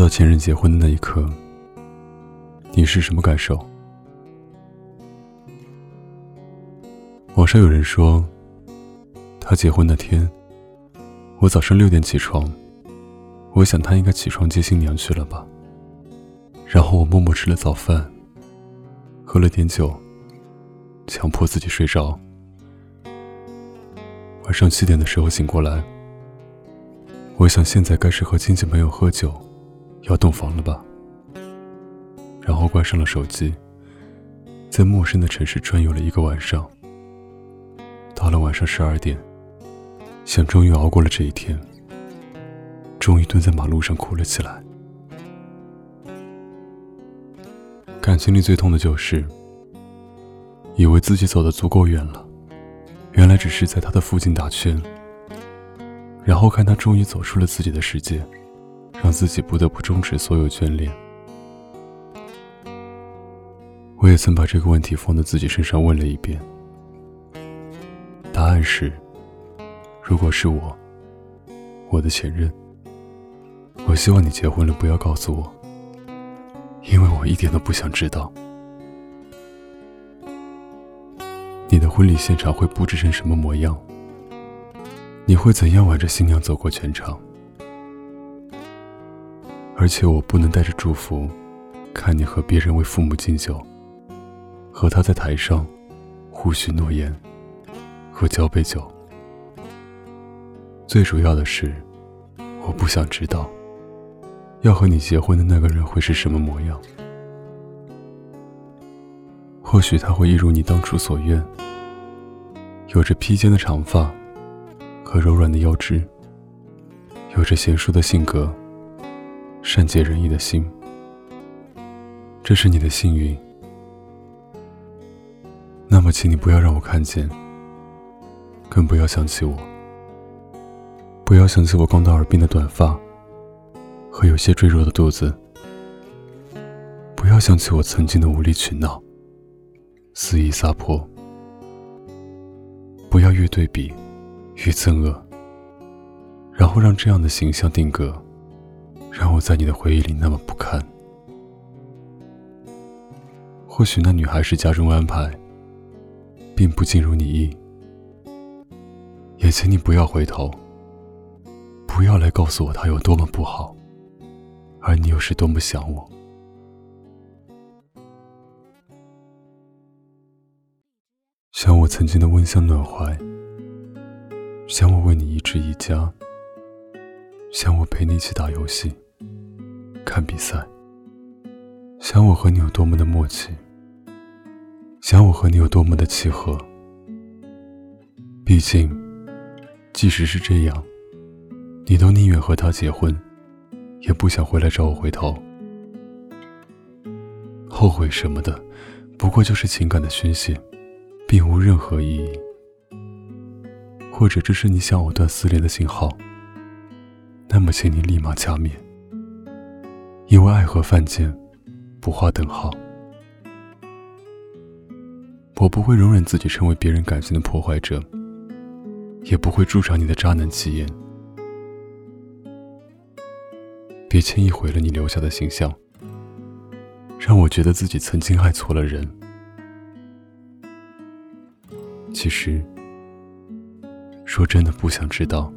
到前任结婚的那一刻，你是什么感受？网上有人说，他结婚那天，我早上六点起床，我想他应该起床接新娘去了吧。然后我默默吃了早饭，喝了点酒，强迫自己睡着。晚上七点的时候醒过来，我想现在该是和亲戚朋友喝酒，要洞房了吧。然后关上了手机，在陌生的城市转悠了一个晚上。到了晚上十二点，想终于熬过了这一天，终于蹲在马路上哭了起来。感情里最痛的就是，以为自己走的足够远了，原来只是在他的附近打圈，然后看他终于走出了自己的世界，让自己不得不终止所有眷恋。我也曾把这个问题放在自己身上问了一遍。答案是：如果是我，我的前任，我希望你结婚了不要告诉我，因为我一点都不想知道。你的婚礼现场会布置成什么模样？你会怎样挽着新娘走过全场？而且我不能带着祝福，看你和别人为父母敬酒，和他在台上互许诺言。和交杯酒。最主要的是，我不想知道，要和你结婚的那个人会是什么模样。或许他会一如你当初所愿，有着披肩的长发和柔软的腰肢，有着贤淑的性格，善解人意的心。这是你的幸运。那么，请你不要让我看见。更不要想起我，不要想起我刚到耳鬓的短发和有些赘肉的肚子，不要想起我曾经的无理取闹、肆意撒泼，不要越对比越憎恶，然后让这样的形象定格，让我在你的回忆里那么不堪。或许那女孩是家中安排，并不尽如你意。也请你不要回头，不要来告诉我他有多么不好，而你又是多么想我。想我曾经的温香暖怀，想我为你一枝一家，想我陪你一起打游戏、看比赛，想我和你有多么的默契，想我和你有多么的契合。毕竟。即使是这样，你都宁愿和他结婚，也不想回来找我回头。后悔什么的，不过就是情感的宣泄，并无任何意义。或者这是你想藕断丝连的信号，那么请你立马掐灭，因为爱和犯贱不划等号。我不会容忍自己成为别人感情的破坏者。也不会助长你的渣男气焰。别轻易毁了你留下的形象，让我觉得自己曾经爱错了人。其实，说真的，不想知道，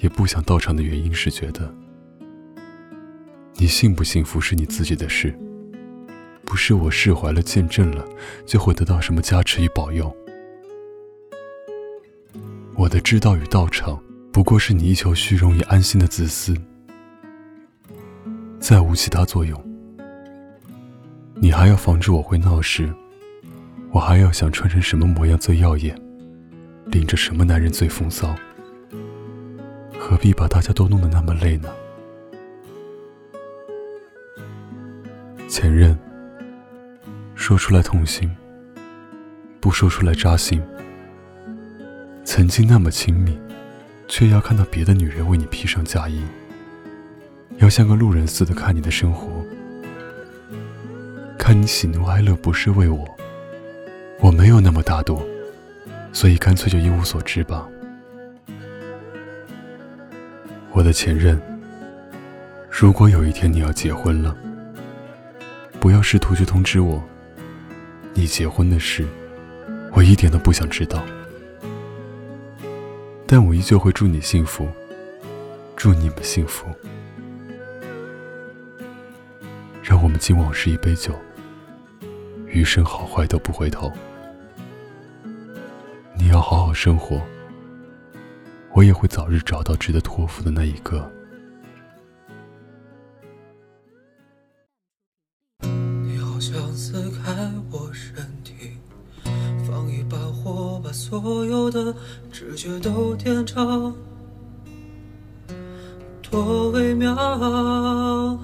也不想到场的原因是觉得，你幸不幸福是你自己的事，不是我释怀了、见证了，就会得到什么加持与保佑。我的知道与到场，不过是你一求虚荣与安心的自私，再无其他作用。你还要防止我会闹事，我还要想穿成什么模样最耀眼，领着什么男人最风骚，何必把大家都弄得那么累呢？前任，说出来痛心，不说出来扎心。曾经那么亲密，却要看到别的女人为你披上嫁衣，要像个路人似的看你的生活，看你喜怒哀乐不是为我，我没有那么大度，所以干脆就一无所知吧。我的前任，如果有一天你要结婚了，不要试图去通知我。你结婚的事，我一点都不想知道。但我依旧会祝你幸福，祝你们幸福。让我们敬往事一杯酒，余生好坏都不回头。你要好好生活，我也会早日找到值得托付的那一个。你好像撕开我身体，放一把火，把所有的直觉都点着，多微妙。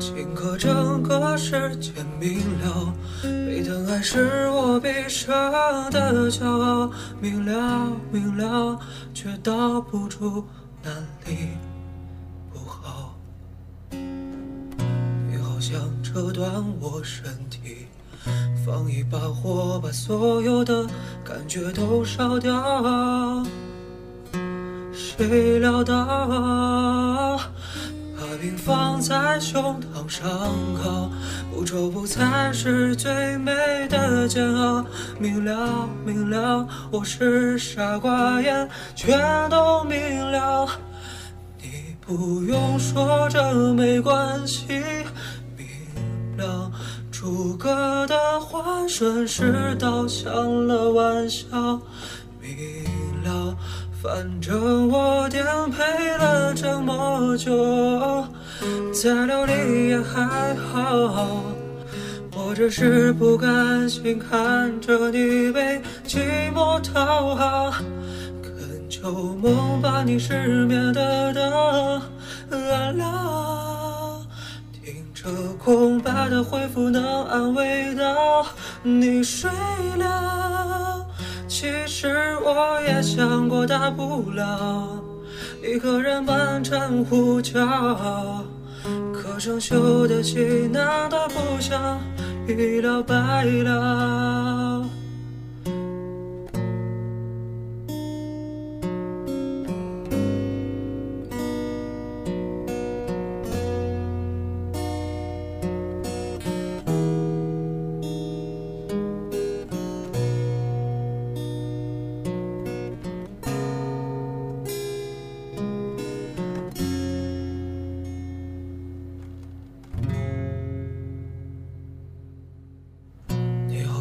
顷刻，整个世界明了，被疼爱是我毕生的骄傲。明了，明了，却道不出哪里不好。你好像折断我身体，放一把火，把所有的感觉都烧掉。谁料到？在胸膛上靠，不愁不猜是最美的煎熬。明了明了，我是傻瓜也，全都明了。你不用说，这没关系。明了，诸葛的话顺势倒向了玩笑。明了。反正我颠沛了这么久，再流离也还好。我只是不甘心看着你被寂寞讨好，恳求梦把你失眠的灯暗了，听着空白的回复能安慰到你睡了。其实我也想过，大不了一个人满城呼叫。可生锈的气能都不想一了百了？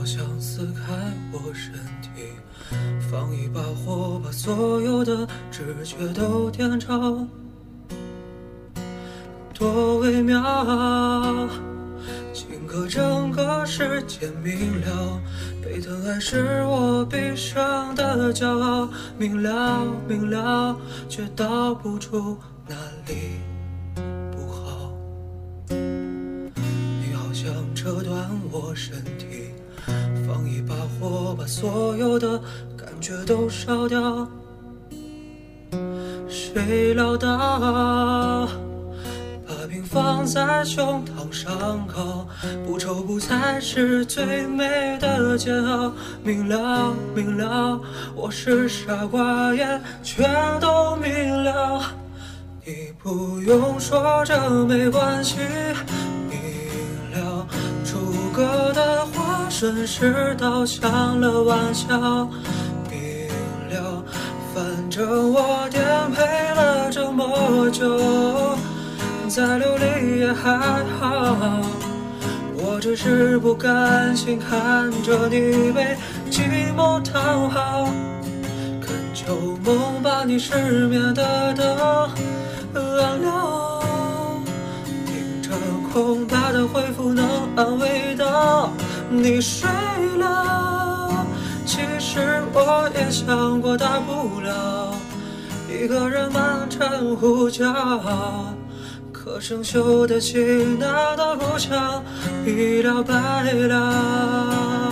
好像撕开我身体，放一把火，把所有的直觉都点着，多微妙。顷刻，整个世界明了，被疼爱是我毕生的骄傲。明了，明了，却道不出哪里不好。你好像折断我身体。放一把火，把所有的感觉都烧掉。谁料到，把冰放在胸膛上烤，不愁不猜是最美的煎熬。明了，明了，我是傻瓜，也全都明了。你不用说，这没关系。顺势倒向了玩笑，明了，反正我颠沛了这么久，再流离也还好。我只是不甘心看着你被寂寞讨好，恳求梦把你失眠的灯暗了，听着空白的回复能安慰到。你睡了，其实我也想过，大不了一个人满城呼叫。可生锈的心，难道不想一了百了？